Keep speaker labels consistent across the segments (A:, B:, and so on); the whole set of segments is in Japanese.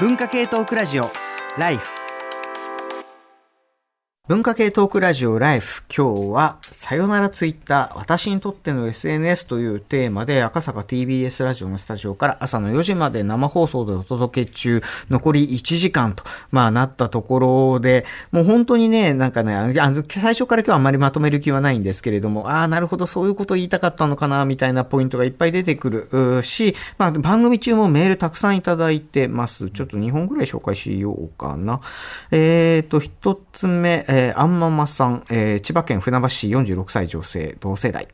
A: 文化系トークラジオライフ。文化系トークラジオライフ今日はさよならツイッター私にとっての SNS というテーマで赤坂 TBS ラジオのスタジオから朝の4時まで生放送でお届け中残り1時間とまあなったところでもう本当にねなんかねあの最初から今日はあんまりまとめる気はないんですけれどもああなるほどそういうこと言いたかったのかなみたいなポイントがいっぱい出てくるし、まあ、番組中もメールたくさんいただいてます。ちょっと2本ぐらい紹介しようかな。えっ、ー、と1つ目えー、あんままさん、えー、千葉県船橋市46歳女性、同世代。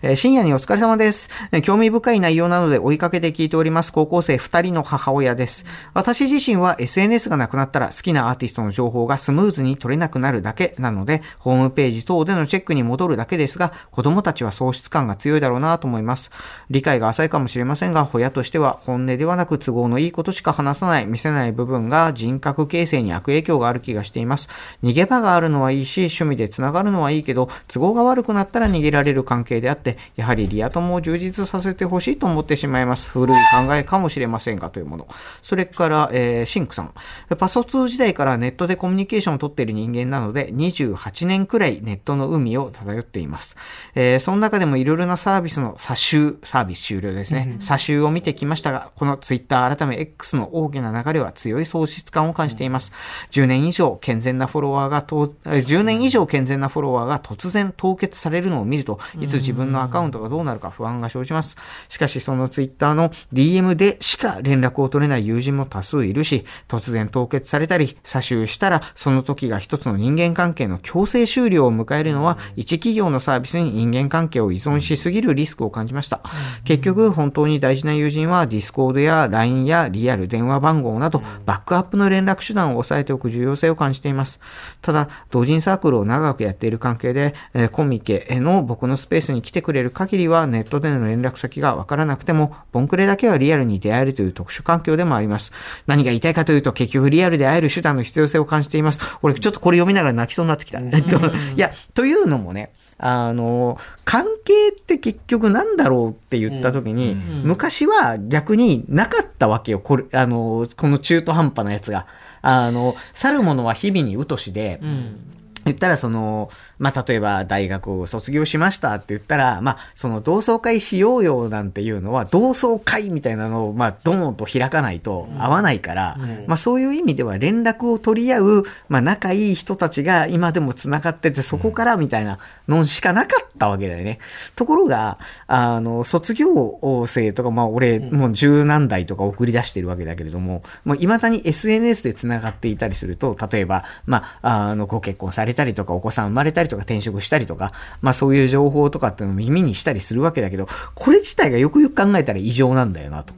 A: えー、深夜にお疲れ様です、え。興味深い内容なので追いかけて聞いております。高校生2人の母親です。私自身は SNS がなくなったら好きなアーティストの情報がスムーズに取れなくなるだけなので、ホームページ等でのチェックに戻るだけですが、子供たちは喪失感が強いだろうなと思います。理解が浅いかもしれませんが、親としては本音ではなく都合のいいことしか話さない、見せない部分が人格形成に悪影響がある気がしています。逃げ場があるのはいいいし、趣味で繋がるのはいいけど、都合が悪くなったら逃げられる関係であって、やはりリア友を充実させてほしいと思ってしまいます。古い考えかもしれませんがというもの。それから、えー、シンクさん。パソ通時代からネットでコミュニケーションをとっている人間なので、28年くらいネットの海を漂っています。えー、その中でもいろいろなサービスのサ終、サービス終了ですね。サ終を見てきましたが、この Twitter 改め X の大きな流れは強い喪失感を感じています。10年以上健全なフォロワーが10年以上健全なフォロワーが突然凍結されるのを見ると、いつ自分のアカウントがどうなるか不安が生じます。しかしそのツイッターの DM でしか連絡を取れない友人も多数いるし、突然凍結されたり、サ終したら、その時が一つの人間関係の強制終了を迎えるのは、一企業のサービスに人間関係を依存しすぎるリスクを感じました。結局、本当に大事な友人は、ディスコードや LINE やリアル電話番号など、バックアップの連絡手段を押さえておく重要性を感じています。ただ、同人サークルを長くやっている関係で、えー、コミケの僕のスペースに来てくれる限りはネットでの連絡先がわからなくても、ボンクレだけはリアルに出会えるという特殊環境でもあります。何が言いたいかというと、結局リアルで会える手段の必要性を感じています。俺ちょっとこれ読みながら泣きそうになってきた。えっと、いや、というのもね、あの、関係って結局なんだろうって言った時に、昔は逆になかったたわけよ。これ、あの、この中途半端なやつが。あの、去る者は日々にうとしで、うん言ったらその、まあ、例えば大学を卒業しましたって言ったら、まあ、その同窓会しようよなんていうのは、同窓会みたいなのを、まあ、ドーンと開かないと合わないから、うん、まあ、そういう意味では連絡を取り合う、まあ、仲いい人たちが今でも繋がってて、そこからみたいなのしかなかったわけだよね。ところが、あの、卒業生とか、まあ、俺、もう十何代とか送り出してるわけだけれども、もう未だに SNS で繋がっていたりすると、例えば、まあ、あの、ご結婚されたりとか、お子さん生まれたりとか転職したりとか、まあそういう情報とかっていうのを耳にしたりするわけだけど、これ自体がよくよく考えたら異常なんだよなと。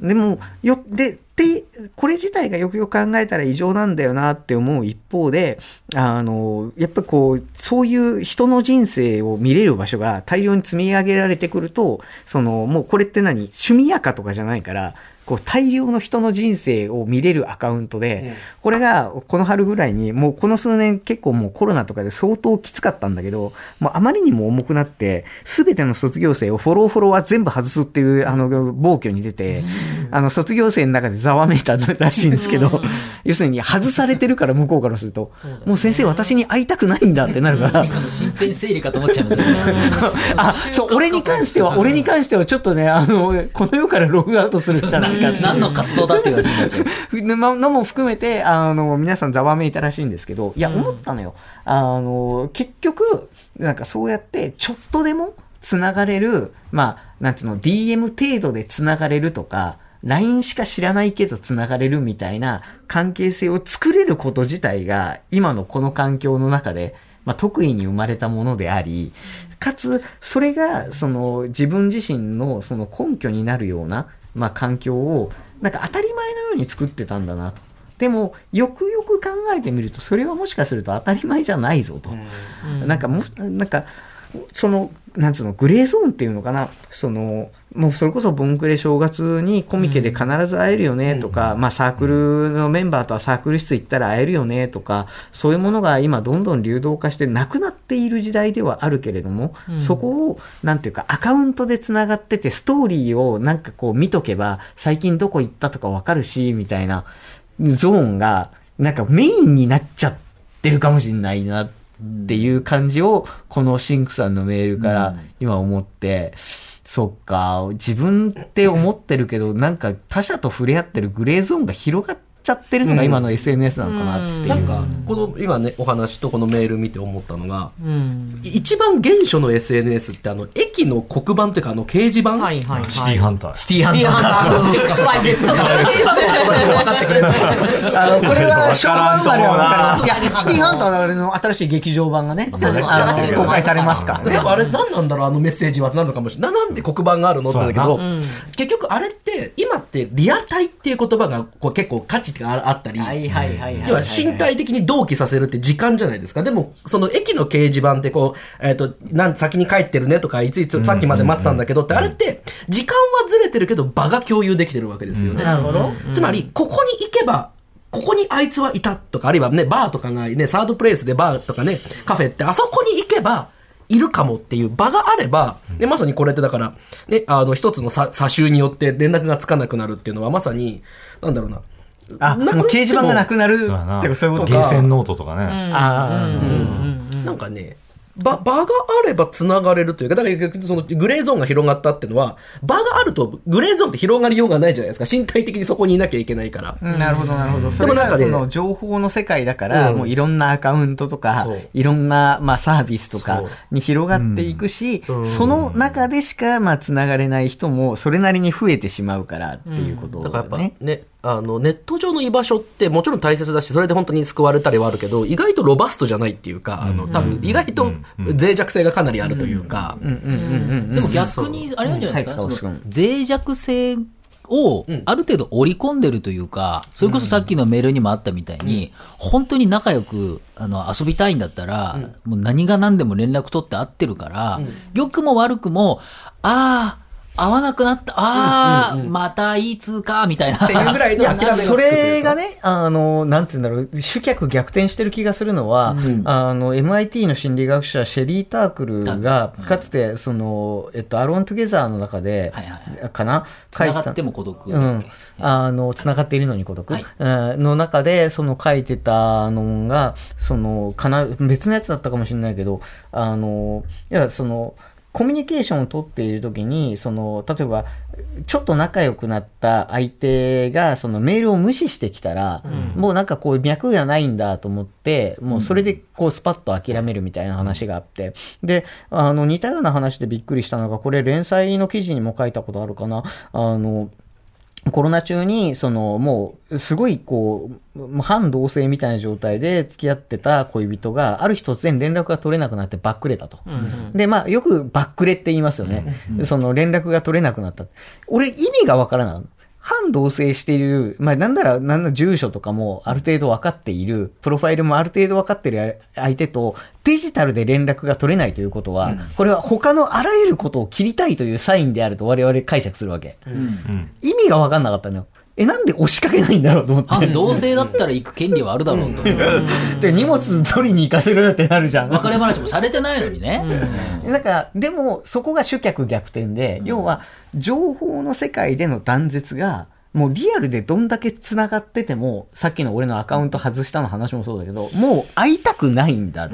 A: うん、でも、よ、で、で、これ自体がよくよく考えたら異常なんだよなって思う一方で、あの、やっぱこう、そういう人の人生を見れる場所が大量に積み上げられてくると、その、もうこれって何？趣味やかとかじゃないから、こう大量の人の人生を見れるアカウントで、これがこの春ぐらいに、もうこの数年結構もうコロナとかで相当きつかったんだけど、もうあまりにも重くなって、すべての卒業生をフォローフォロワー全部外すっていう、あの、暴挙に出て、あの、卒業生の中でざわめいたらしいんですけど、要するに外されてるから向こうからすると、もう先生私に会いたくないんだってなるから。身
B: 辺整理かと思っちゃう
A: あ、そう、俺に関しては、俺に関してはちょっとね、あの、この世からログアウトするんじゃないか
B: 何の活動だっていう感じになっちゃ
A: う。のも含めて、あの、皆さんざわめいたらしいんですけど、いや、思ったのよ。あの、結局、なんかそうやって、ちょっとでも繋がれる、まあ、なんていうの、DM 程度で繋がれるとか、LINE しか知らないけど繋がれるみたいな関係性を作れること自体が、今のこの環境の中で、まあ、得意に生まれたものであり、かつ、それが、その、自分自身の、その根拠になるような、まあ、環境を、なんか当たり前のように作ってたんだなと。でも、よくよく考えてみると、それはもしかすると当たり前じゃないぞと。うん、なんかも、なんか、その、なんつうの、グレーゾーンっていうのかな、その、もうそれこそボンクレ正月にコミケで必ず会えるよねとか、まあサークルのメンバーとはサークル室行ったら会えるよねとか、そういうものが今どんどん流動化してなくなっている時代ではあるけれども、そこを、なんていうか、アカウントで繋がってて、ストーリーをなんかこう見とけば、最近どこ行ったとかわかるし、みたいなゾーンが、なんかメインになっちゃってるかもしれないなっていう感じを、このシンクさんのメールから今思って、そっか、自分って思ってるけど、なんか他者と触れ合ってるグレーゾーンが広がってちゃってるのが今の SNS なのかなっていう。
C: なんかこの今ねお話とこのメール見て思ったのが、
D: うん。
C: 一番原初の SNS ってあの駅の黒板というかあの掲示板、
D: はいはいはい。
E: シティハンター。
A: シティハンター。
D: あの、XYZ
C: 分かってくれる
A: あの、これは昭和生まれはわかります。いや、シティハンターのあれの新しい劇場版がね、公開されますからね。
C: でもあれ何なんだろう。あのメッセージはなるのかもしれないななんで黒板があるのってなんだけど、結局あれって今ってリアタイっていう。言葉がこう。結構価値がああったり。要は身体的に同期させるって時間じゃないですか。でも、その駅の掲示板ってこう、えっ、と、なん、先に帰ってるねとか、いついつさっきまで待ってたんだけどって、あれって、時間はずれてるけど、場が共有できてるわけですよね。
A: なるほど。
C: つまり、ここに行けば、ここにあいつはいたとか、あるいはね、バーとかがね、サードプレイスでバーとかね、カフェって、あそこに行けば、いるかもっていう場があれば、でまさにこれってだから、ね、あの、一つの差差集によって連絡がつかなくなるっていうのは、まさに、なんだろうな。
A: あ、もう掲示板がなくなるってそういうこと
E: ゲー
A: か。
E: センノートとかね。
A: あ
C: なんかね、場場があれば繋がれるというか、だから逆にそのグレーゾーンが広がったっていうのは、場があるとグレーゾーンって広がりようがないじゃないですか。身体的にそこにいなきゃいけないから。
A: あ。なるほどなるほど。
C: でもなんか
A: その情報の世界だから、
C: うん
A: もういろんなアカウントとか
C: そう、
A: いろんなまあサービスとか
C: そう
A: に広がっていくし、
C: うん
A: その中でしかまあ繋がれない人もそれなりに増えてしまうからっていうこと
C: だからやっぱ
A: ね。、
C: あの、ネット上の居場所ってもちろん大切だし、それで本当に救われたりはあるけど、意外とロバストじゃないっていうか、あの、多分意外と脆弱性がかなりあるというか、
B: でも逆に、あれなんじゃないですか、
A: はい
B: その脆弱性をある程度織り込んでるというか、それこそさっきのメールにもあったみたいに、本当に仲良くあの遊びたいんだったら、もう何が何でも連絡取って会ってるから、良くも悪くも、ああ、会わなくなった、ああ、またいい通過、みたいな。
C: っていうぐらいの諦めがつく
A: そ
C: と。いうか
A: れがね、あの、なんて言うんだろう、主客逆転してる気がするのは、あの、MIT の心理学者、シェリー・タークルが、かつて、その、えっと、アローン・トゥゲザーの中で
B: はいはいは、
A: かな？書いてた
B: 繋がっても孤独
A: うん。
B: だっけ。
A: あの、繋がっているのに孤独、
B: はい。
A: うんの中で、その書いてたのが、その、かな、別のやつだったかもしれないけど、あの、いや、その、コミュニケーションを取っているときに、その、例えば、ちょっと仲良くなった相手が、そのメールを無視してきたら、もうなんかこう脈がないんだと思って、もうそれでこうスパッと諦めるみたいな話があって、で、あの、似たような話でびっくりしたのが、これ連載の記事にも書いたことあるかな、あの、コロナ中に、その、もう、すごい、こう、反同性みたいな状態で付き合ってた恋人が、ある日突然連絡が取れなくなってバックレたと。で、まあ、よくバックレって言いますよね。その連絡が取れなくなった。俺、意味がわからない。反同性している、まあ、なんなら、なんなら住所とかもある程度分かっている、プロファイルもある程度分かっている相手と、デジタルで連絡が取れないということは、これは他のあらゆることを切りたいというサインであると我々解釈するわけ。
E: うん。
A: 意味が分かんなかったのよ。え、なんで押しかけないんだろうと思って。
B: 反同性だったら行く権利はあるだろうと。
A: で、荷物取りに行かせるよってなるじゃん。
B: 別れ話もされてないのにね。
A: なんか、でも、そこが主客逆転で、要は、情報の世界での断絶が、もうリアルでどんだけ繋がってても、さっきの俺のアカウント外したの話もそうだけど、もう会いたくないんだ。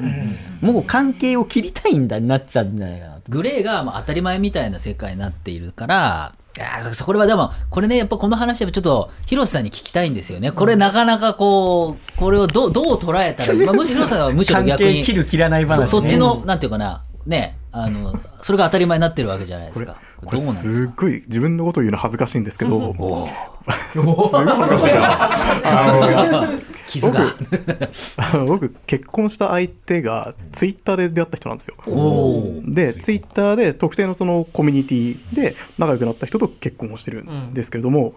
A: もう関係を切りたいんだになっちゃうんじゃないかなと。
B: グレーがまあ当たり前みたいな世界になっているから、いやーそこれはでも、これね、やっぱこの話はちょっと、広瀬さんに聞きたいんですよね。これなかなかこう、これをどう、どう捉えたらまあ、むしろ広瀬さんはむしろ
A: 関
B: 逆に、
A: 係切る切らない話、ね。
B: そそっちの、なんていうかな、ね、あの、それが当たり前になってるわけじゃないですか。
F: これ
B: どうなんですか？
F: すっごい自分のことを言うの恥ずかしいんですけど、すごい恥ずかしいな。あの
B: 傷が。
F: あの僕、結婚した相手がツイッターで出会った人なんですよ。で、ツイッターで特定のそのコミュニティで仲良くなった人と結婚をしてるんですけれども、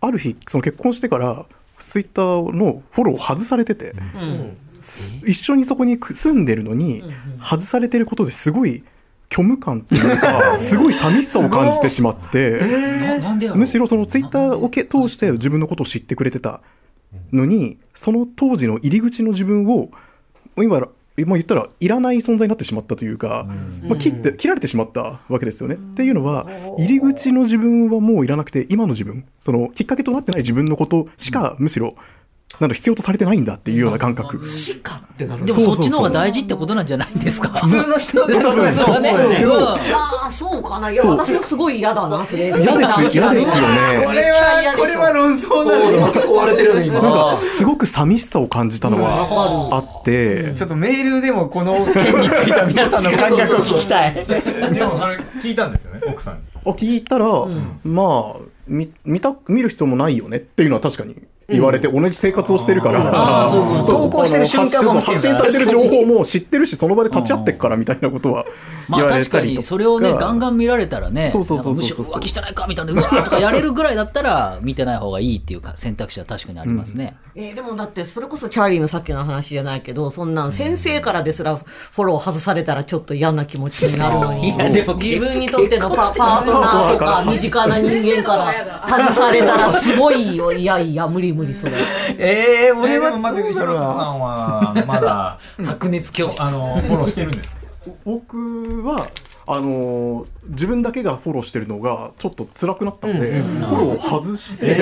F: ある日、その結婚してから、ツイッターのフォローを外されてて、す一緒にそこに住んでるのに、外されてることですごい虚無感っていうか すごい寂しさを感じてしまってむしろそのツイッターをけ通して自分のことを知ってくれてたのにその当時の入り口の自分を今まあ、言ったらいらない存在になってしまったというか、まあ、切って切られてしまったわけですよね。っていうのは入り口の自分はもういらなくて今の自分そのきっかけとなってない自分のことしかむしろなんだ必要とされてないんだっていうような感覚。
C: しかってなる
B: でもそっちの方が大事ってことなんじゃないんですか
A: 普通の人で
F: 多分そう
B: ね
D: ああ、そうかな。いや、私はすごい嫌だな、それ。
F: 嫌です嫌ですよね。
A: これはこれは論争なのよ
C: 追われてるよね今
F: なんかすごく寂しさを感じたのはあって、
A: ちょっとメールでもこの件についた皆さんの感覚を聞きたい。
E: でもそれ聞いたんですよね奥さんに
F: あ聞いたら、まあ見見た見る必要もないよねっていうのは確かに言われて、同じ生活をしてるから、
A: 投稿してる瞬間
F: 発信されてる情報も知ってるしその場で立ち会ってっからみたいなことは
B: まあ
F: 言われ
B: 確か
F: たりとか、
B: にそれをねガンガン見られたらねむしろ浮気してないかみたいなうわーとかやれるぐらいだったら見てない方がいいっていうか選択肢は確かにありますね、
D: えーでもだって、それこそチャーリーのさっきの話じゃないけど、そんなん先生からですらフォロー外されたらちょっと嫌な気持ちになるのに、
B: いやでも
D: 自分にとってのパパートナーとか身近な人間から外されたらすごいよ。いやいや、無理無理それ。
A: えー、俺は
E: えでもま
A: だ
E: 広瀬さ
A: なん
E: はまだ
B: 白熱教室
E: あのフォローしてるんですか？
F: 僕はあのー自分だけがフォローしてるのがちょっと辛くなったので、フォローを外して、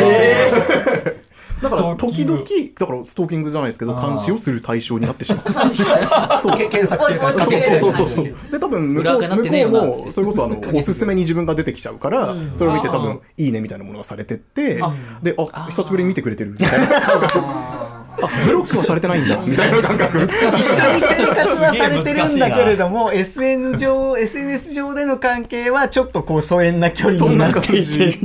F: だから時々だからストーキングじゃないですけど監視をする対象になってしまう。
C: そう。け検索というか
D: そう
F: そうそうそうそう。で多分向こうもそれこそあのおすすめに自分が出てきちゃうからそれを見て多分いいねみたいなものがされてってであ久しぶりに見てくれてるみたいな。感覚あ ブロックはされてないんだ。みたいな感覚。
A: 一緒に生活はされてるんだけれども SN 上 SNS 上での関係はちょっとこう疎遠な距離になっていて。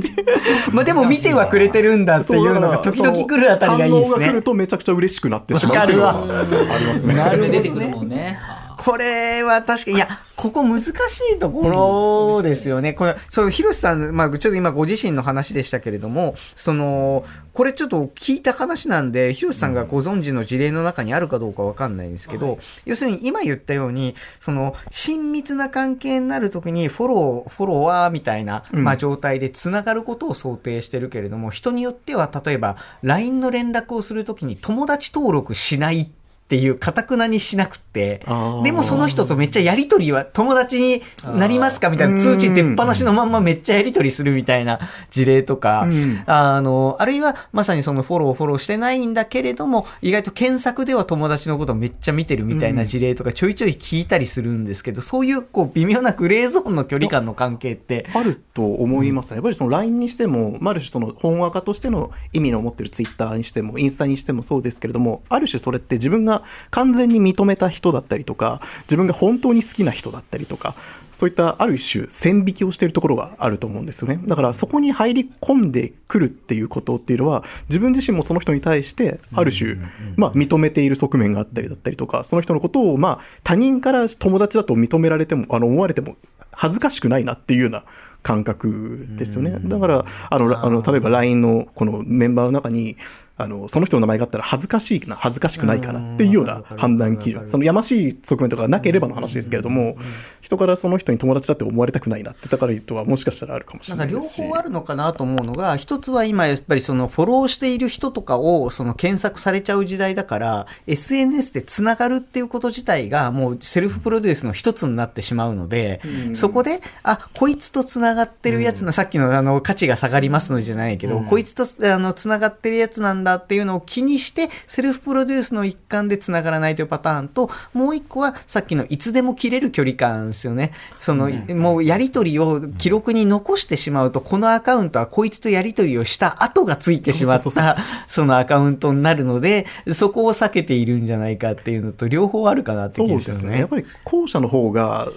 A: まあでも見てはくれてるんだっていうのが時々来るあたりがいいですね。
F: 反応が来るとめちゃくちゃ嬉しくなってしまうっていうのはありますね。
B: それ出てくるもんね
A: これは確かに、いや、ここ難しいところですよね。これ、そう、広瀬さん、まあ、ちょっと今ご自身の話でしたけれども、その、これちょっと聞いた話なんで、広瀬さんがご存知の事例の中にあるかどうかわかんないんですけど、要するに今言ったように、その、親密な関係になるときに、フォロー、フォロワーみたいな、まあ、状態で繋がることを想定してるけれども、人によっては、例えば、LINE の連絡をするときに友達登録しないっていう、かたくなにしなくてでもその人とめっちゃやりとりは、友達になりますかみたいな通知出っ放しのまんまめっちゃやりとりするみたいな 事例とか、
F: うん。
A: あの、あるいはまさにそのフォローフォローしてないんだけれども、意外と検索では友達のことをめっちゃ見てるみたいな事例とかちょいちょい聞いたりするんですけど、そういうこう微妙なグレーゾーンの距離感の関係って、
F: あると思いますね。やっぱりその LINE にしても、まあある種その本話家としての意味の持ってる Twitter にしても、インスタにしてもそうですけれども、ある種それって自分が完全に認めた人だったりとか、自分が本当に好きな人だったりとか、そういったある種線引きをしているところがあると思うんですよね。だからそこに入り込んでくるっていうことっていうのは、自分自身もその人に対して、ある種、まあ認めている側面があったりだったりとか、その人のことをまあ他人から友達だと認められても、あの思われても恥ずかしくないなっていうような感覚ですよね。だから、あの、あの例えば LINE のこのメンバーの中に、あの、その人の名前があったら恥ずかしいかな、恥ずかしくないかなっていうような判断基準。そのやましい側面とかがなければの話ですけれども、人からその人に友達だって思われたくないなって、だからとはもしかしたらあるかもしれないですし。
A: 方あるのかなと思うのが、一つは今やっぱりそのフォローしている人とかをその検索されちゃう時代だから、SNS でつながるっていうこと自体がもうセルフプロデュースの一つになってしまうので、そこで、あ、こいつとつながってるやつな、さっきのあの価値が下がりますのじゃないけど、こいつとあのつながってるやつなんだっていうのを気にして、セルフプロデュースの一環でつながらないというパターンと、もう一個はさっきのいつでも切れる距離感ですよね。その、もうやりとりを記録に残してしまうと、このアカウントはこいつとやりとりをした後がついてしまった、そのアカウントになるので、そこを避けているんじゃないかっていうのと、両方あるかなって気がしますね。
F: ですね。やっぱり後者の方が、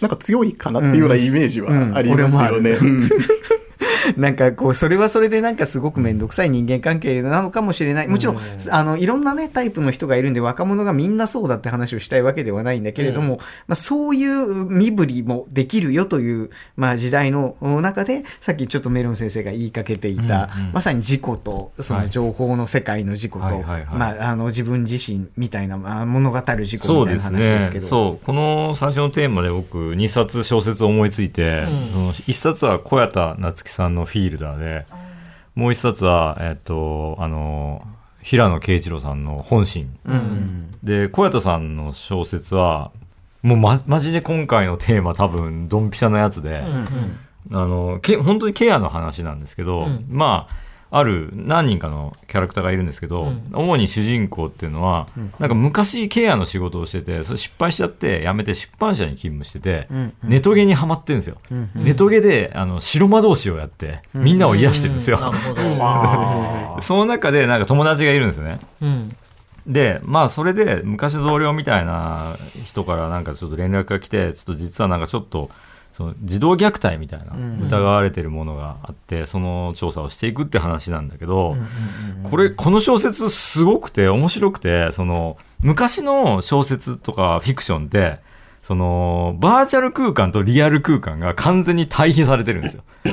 F: なんか強いかなっていうようなイメージはありますよね。うん
A: なんかこう、それはそれでなんかすごく面倒くさい人間関係なのかもしれない。もちろん、あの、いろんなね、タイプの人がいるんで、若者がみんなそうだって話をしたいわけではないんだけれども、まあそういう身振りもできるよという、まあ時代の中で、さっきちょっとメロン先生が言いかけていた、
E: うんうん。
A: まさに自己と、その情報の世界の自己と、
E: はいはいはい。
A: まあ、あの、自分自身みたいな、まあ、物語る自己みたいな話ですけど。
E: ね。そう。この最初のテーマで僕2冊小説を思いついて、その1冊は小谷田夏樹さんの「フィールダーで」もう1冊は、えっと、あの平野啓一郎さんの「本心」で小谷田さんの小説はもうまマジで今回のテーマ多分ドンピシャなやつで、あのけ本当にケアの話なんですけど、まあある何人かのキャラクターがいるんですけど、主に主人公っていうのは、なんか昔ケアの仕事をしててそれ失敗しちゃって辞めて出版社に勤務してて、ネトゲにはまってるんですよ、ネトゲであの白魔導士をやってみんなを癒してるんですよ。その中でなんか友達がいるんですよね。
D: うん。
E: でまあそれで昔の同僚みたいな人からなんかちょっと連絡が来てちょっと実はなんかちょっとその児童虐待みたいな疑われてるものがあって、その調査をしていくって話なんだけど、これこの小説すごくて面白くてその昔の小説とかフィクションってそのバーチャル空間とリアル空間が完全に対比されてるんですよ。で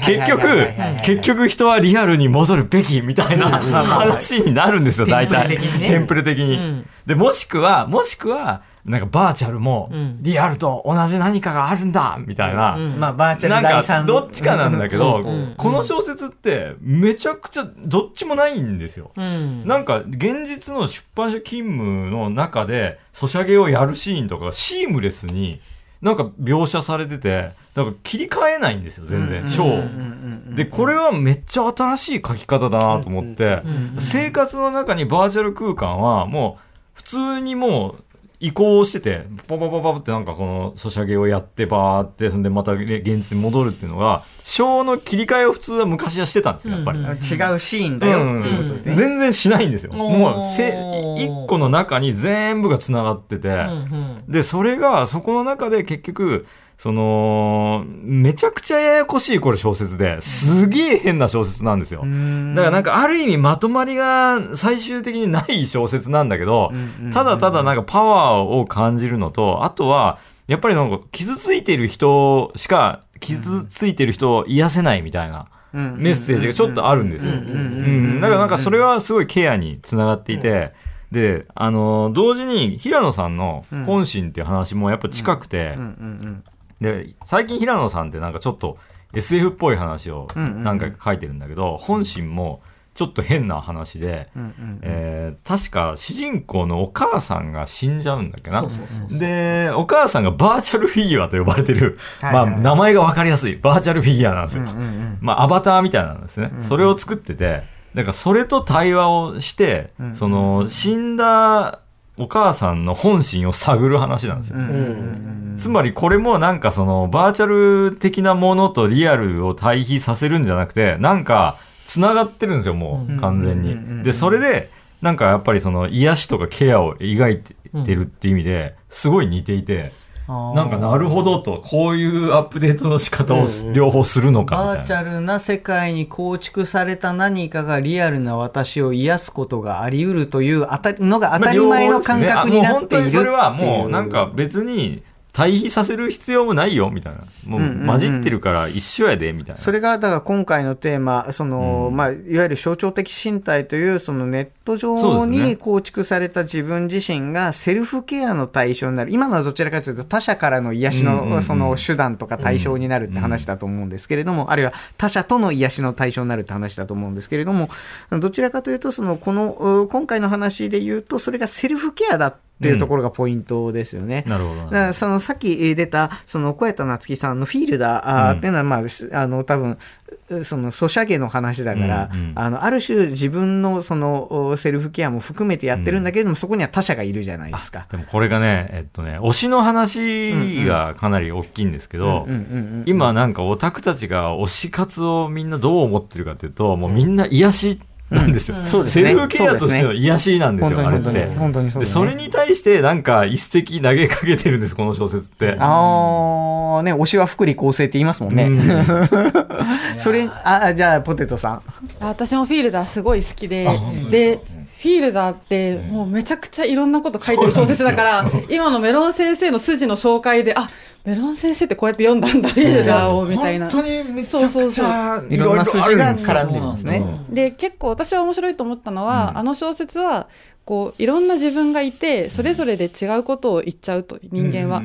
E: 結局結局人はリアルに戻るべきみたいな話になるんですよ大体
A: テンプレ的にね。
E: テンプレ的に。
D: ん。
E: でもしくはもしくはなんかバーチャルも
D: ん。
E: リアルと同じ何かがあるんだみたいな。
A: まあ、バーチャ
E: なんかどっちかなんだけど、
D: ん。
E: この小説ってめちゃくちゃどっちもないんですよ。
D: うん。
E: なんか現実の出版社勤務の中でソシャゲをやるシーンとかがシームレスになんか描写されててだから切り替えないんですよ全然。章を。でこれはめっちゃ新しい書き方だなと思って。生活の中にバーチャル空間はもう普通にもう移行しててパパパパってなんかこのソシャゲをやってバーってそんでまたね現実に戻るっていうのが章の切り替えを普通は昔はしてたんですよやっぱり。
A: 違うシーンだよっていうことでね。
E: 全然しないんですよ。もうせ一個の中に全部がつながってて、
D: うん
E: でそれがそこの中で結局そのめちゃくちゃややこしいこれ小説ですげえ変な小説なんですよ。だからなんかある意味まとまりが最終的にない小説なんだけど、ただただなんかパワーを感じるのと、あとはやっぱりなんか傷ついてる人しか傷ついてる人を癒せないみたいな。メッセージがちょっとあるんですよ。うんだからなんかそれはすごいケアにつながっていて、で、あの、同時に平野さんの本心っていう話もやっぱ近くて、で、最近平野さんってなんかちょっと SF っぽい話を何回か書いてるんだけど、本心もちょっと変な話で、えー確か主人公のお母さんが死んじゃうんだっけな？で、お母さんがバーチャルフィギュアと呼ばれてる、まあ名前がわかりやすい。バーチャルフィギュアなんですよ。まあアバターみたいなんですね。それを作ってて、だからそれと対話をして、その死んだお母さんの本心を探る話なんですよ。つまりこれもなんかそのバーチャル的なものとリアルを対比させるんじゃなくて、なんか繋がってるんですよ、もう完全に。で、それで、なんかやっぱりその癒しとかケアを描いてるっていう意味で、すごい似ていて、なんかなるほどと、こういうアップデートの仕方を両方するのかみ
A: バー
E: たいな。
A: チャルな世界に構築された何かがリアルな私を癒すことがあり得るというあたのが当たり前の感覚になっているっていう。
E: まあね本当にそれはもうなんか別に対比させる必要もないよみたいな。もう混じってるから一緒やでみたいな。
A: それがだから今回のテーマその、まあ、いわゆる象徴的身体というそのネット上に構築された自分自身がセルフケアの対象になる。今のはどちらかというと他者からの癒し
E: うんうんうん
A: のその手段とか対象になるって話だと思うんですけれども、あるいは他者との癒しの対象になるって話だと思うんですけれどもどちらかというとそのこのう今回の話で言うとそれがセルフケアだっていうところがポイントですよね。
E: なるほど。な
A: だからそのさっきえー出た、その小谷田夏樹さんのフィールダーあーっていうのは、まあ、すあの、多分、うその、ソシャゲの話だから、
E: うんうん。
A: あの、ある種自分のその、おセルフケアも含めてやってるんだけれども、そこには他者がいるじゃないですか。
E: でもこれがね、えっとね、推しの話がかなり大きいんですけど、
A: うんうんうん。
E: 今なんかオタクたちが推し活をみんなどう思ってるかっていうと、もうみんな癒しなんですよ、
A: そうですね。
E: セルフケアとしての癒しなんですよ、あれって。
A: 本当にそう
E: で
A: ですね。
E: それに対してなんか一石投げかけてるんですこの小説って。
A: ああ、ね、推しは福利厚生って言いますもんね。それ、あ、じゃあ、ポテトさん。
G: あ私もフィールダーすごい好きで、で、フィールダーってもうめちゃくちゃいろんなこと書いてる小説だから、今のメロン先生の筋の紹介で、あ、メロン先生ってこうやって読んだんだ、フィールダーを、みたいな。
E: 本当にめちゃくちゃ
A: いろんな筋が絡んでますね。
G: で結構私は面白いと思ったのは、あの小説はこういろんな自分がいてそれぞれで違うことを言っちゃうと人間は。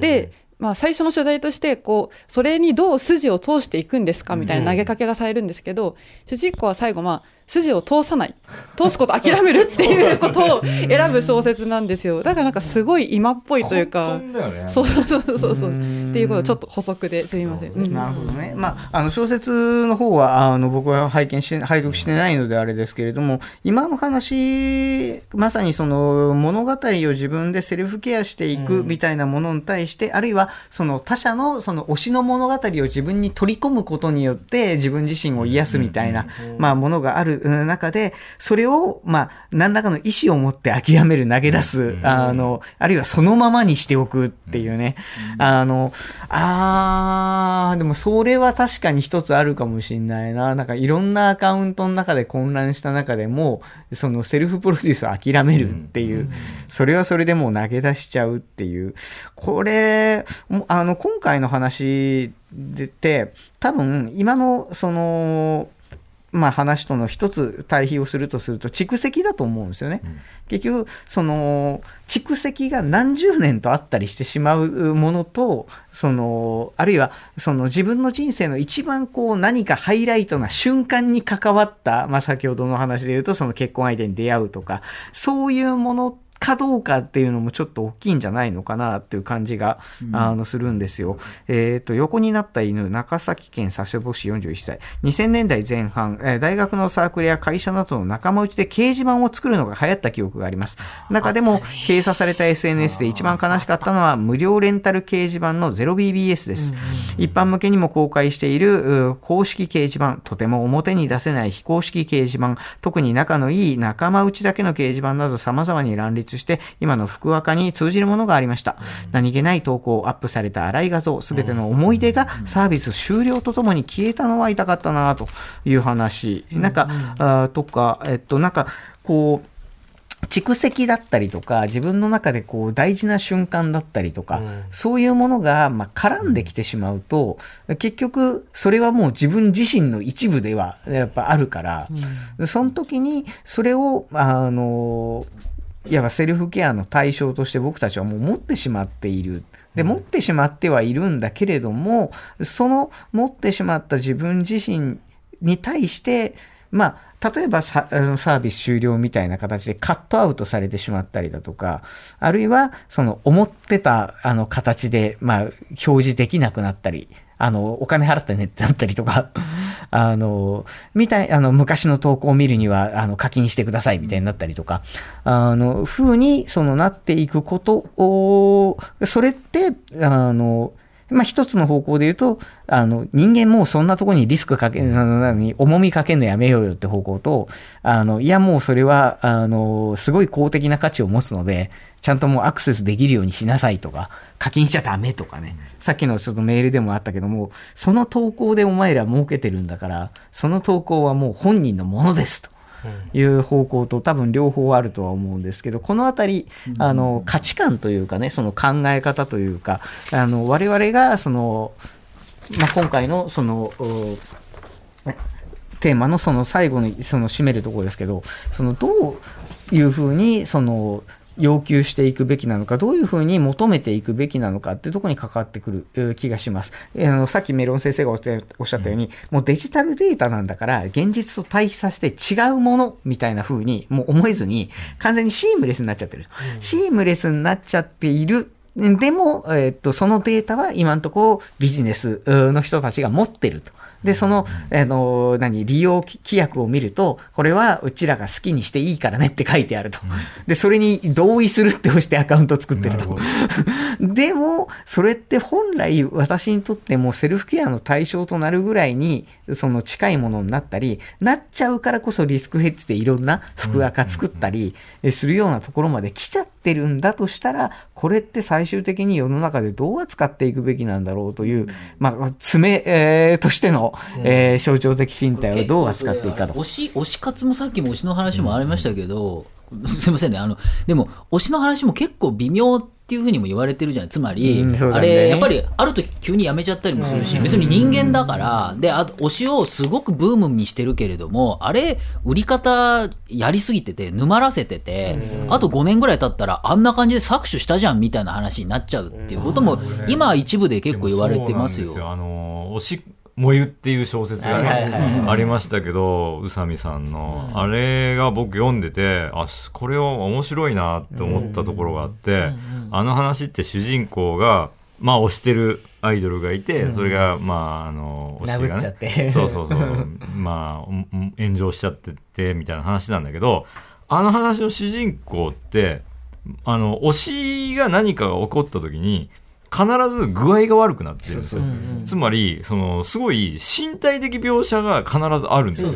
G: で、まあ、最初の取材としてこうそれにどう筋を通していくんですかみたいな投げかけがされるんですけど、主人公は最後まあ筋を通さない。通すこと諦めるっていうことを選ぶ小説なんですよ。だからなんかすごい今っぽいというか。そうそうそうそうそう。っていうことをちょっと補足ですみません。うん。
A: なるほどね。まあ、あの小説の方は、あの僕は拝見して、拝読してないのであれですけれども、今の話、まさにその物語を自分でセルフケアしていくみたいなものに対して、あるいはその他者のその推しの物語を自分に取り込むことによって自分自身を癒すみたいな、まあものがあるうん中で、それを、まあ、何らかの意思を持って諦める、投げ出す、あの、あるいはそのままにしておくっていうね、あの、あー、でもそれは確かに一つあるかもしんないな。なんかいろんなアカウントの中で混乱した中でも、そのセルフプロデュースを諦めるっていう、それはそれでもう投げ出しちゃうっていう。これ、もあの、今回の話でて、多分今のその、まあ、話との一つ対比をするとすると蓄積だと思うんですよね。結局その蓄積が何十年とあったりしてしまうものとそのあるいはその自分の人生の一番こう何かハイライトな瞬間に関わった、まあ、先ほどの話で言うとその結婚相手に出会うとかそういうものかどうかっていうのもちょっと大きいんじゃないのかなっていう感じが、あのするんですよ。えっ、と、横になった犬、長崎県佐世保市41歳。2000年代前半、えー大学のサークルや会社などの仲間内で掲示板を作るのが流行った記憶があります。中でも、閉鎖された SNS で一番悲しかったのは、無料レンタル掲示板の 0BBS です。一般向けにも公開しているう公式掲示板、とても表に出せない非公式掲示板、特に仲のいい仲間内だけの掲示板など様々に乱立して、今の福岡に通じるものがありました。何気ない投稿、アップされた荒い画像、すべての思い出がサービス終了とともに消えたのは痛かったなという話。なんか、あーとか、えっと、なんか、こう、蓄積だったりとか自分の中でこう大事な瞬間だったりとか、そういうものがまあ絡んできてしまうと、結局それはもう自分自身の一部ではやっぱあるから、その時にそれをあのいわばセルフケアの対象として僕たちはもう持ってしまっている。で、持ってしまってはいるんだけれども、その持ってしまった自分自身に対して、まあ、例えばサービス終了みたいな形でカットアウトされてしまったりだとか、あるいはその思ってたあの形で、まあ、表示できなくなったり、あの、お金払ってねってなったりとか、あの、みたい、あの、昔の投稿を見るには、あの、課金してくださいみたいになったりとか、あの、風に、その、なっていくことを、それって、あの、まあ、一つの方向で言うと、あの、人間もうそんなところにリスクかけ、あの、何、重みかけるのやめようよって方向と、あの、いやもうそれは、あの、すごい公的な価値を持つので、ちゃんともうアクセスできるようにしなさいとか、課金しちゃダメとかね。さっきのちょっとメールでもあったけども、その投稿でお前ら儲けてるんだから、その投稿はもう本人のものですと。いう方向と多分両方あるとは思うんですけど、このあたり、あの、価値観というかね、その考え方というか、あの、我々が、その、まあ、今回の、その、おテーマのその最後にその締めるところですけど、そのどういうふうにその要求していくべきなのか、どういうふうに求めていくべきなのかっていうところに関わってくるえー気がします。えーあのさっきメロン先生がおっしゃおったように、もうデジタルデータなんだから、現実と対比させて違うものみたいな風にもう思えずに、完全にシームレスになっちゃってる。シームレスになっちゃっているでも、えっと、そのデータは今のところビジネスの人たちが持ってると。で、その、あの、何、利用規約を見ると、これはうちらが好きにしていいからねって書いてあると。で、それに同意するって押してアカウント作ってると。でも、それって本来私にとってもセルフケアの対象となるぐらいに、その近いものになったり、なっちゃうからこそリスクヘッジでいろんな服赤作ったりするようなところまで来ちゃってるんだとしたら、これって最終的に世の中でどう扱っていくべきなんだろうという、まあ、爪、えー、としての、えー象徴的身体をどう扱っていくかと。
B: 推し、推し活もさっきも推しの話もありましたけど、すいませんね。あの、でも、推しの話も結構微妙っていうふうにも言われてるじゃない。つまり、
A: うんね
B: あれ、やっぱり、ある時急にやめちゃったりもするし、別に人間だから、で、あと、推しをすごくブームにしてるけれども、あれ、売り方、やりすぎてて、沼らせてて、あと5年ぐらい経ったら、あんな感じで搾取したじゃん、みたいな話になっちゃうっていうことも、今一部で結構言われてますよ。
E: あの、推し、燃ゆっていう小説がね、ありましたけど、宇佐美さんの、あれが僕読んでて、あ、これは面白いなって思ったところがあって、あの話って主人公が、まあ推してるアイドルがいて、それが、まあ、あの、推しがね、
A: て。
E: そうそうそう、まあ、お炎上しちゃってて、みたいな話なんだけど、あの話の主人公って、あの、推しが何かが起こった時に、必ず具合が悪くなってるんですよ。つまり、その、すごい身体的描写が必ずあるんですよ。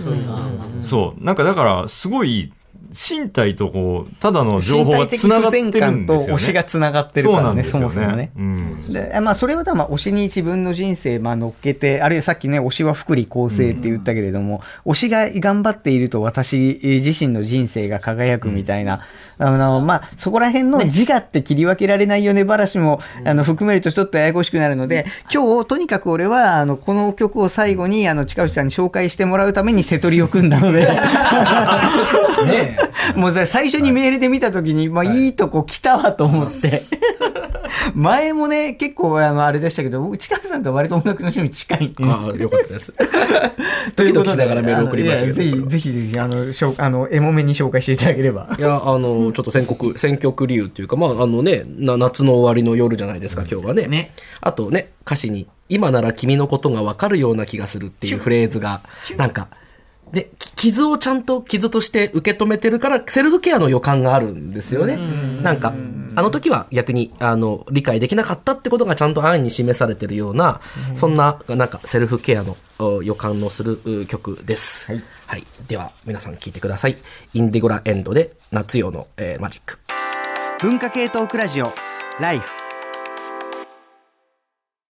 E: そう。なんかだから、すごい、身体とこう、ただの情報がつながってるんですよね。
A: と推しがつながってるからね、そ
E: そうなんですよ
A: もそもね。
E: うん。
A: でまあ、それはまあ推しに自分の人生まあ乗っけて、あるいはさっきね、推しは福利厚生って言ったけれども、推しが頑張っていると私自身の人生が輝くみたいな、あのまあ、そこら辺の自我って切り分けられないよね話も、あの含めるとちょっとややこしくなるので、今日とにかく俺はあのこの曲を最後にあの近内さんに紹介してもらうために瀬戸りを組んだので。
C: ね
A: もうさ最初にメールで見たときに、まあいいとこ来たわと思って。前もね、結構あのあれでしたけど、僕、近さんと割と音楽の趣味近いんで。
C: ああ、よかったです。
A: ということで
C: ながらメール送りましたけど
A: ぜひ、ぜひぜひ、あの、しょうあの、エモめに紹介していただければ。
C: いや、あの、ちょっと選曲、選曲理由っていうか、まあ、あのね、な夏の終わりの夜じゃないですか、今日はね。
A: ね
C: あとね、歌詞に、今なら君のことがわかるような気がするっていうフレーズが、なんか、で、き傷をちゃんと傷として受け止めてるから、セルフケアの予感があるんですよね。なんか、あの時は逆に、あの、理解できなかったってことがちゃんと安易に示されてるような、そんな、なんか、セルフケアのお予感のするう曲です。はい。では、皆さん聴いてください。インディゴラエンドで、夏夜の、えーマジック。
A: 文化系トークラジオ、ライフ。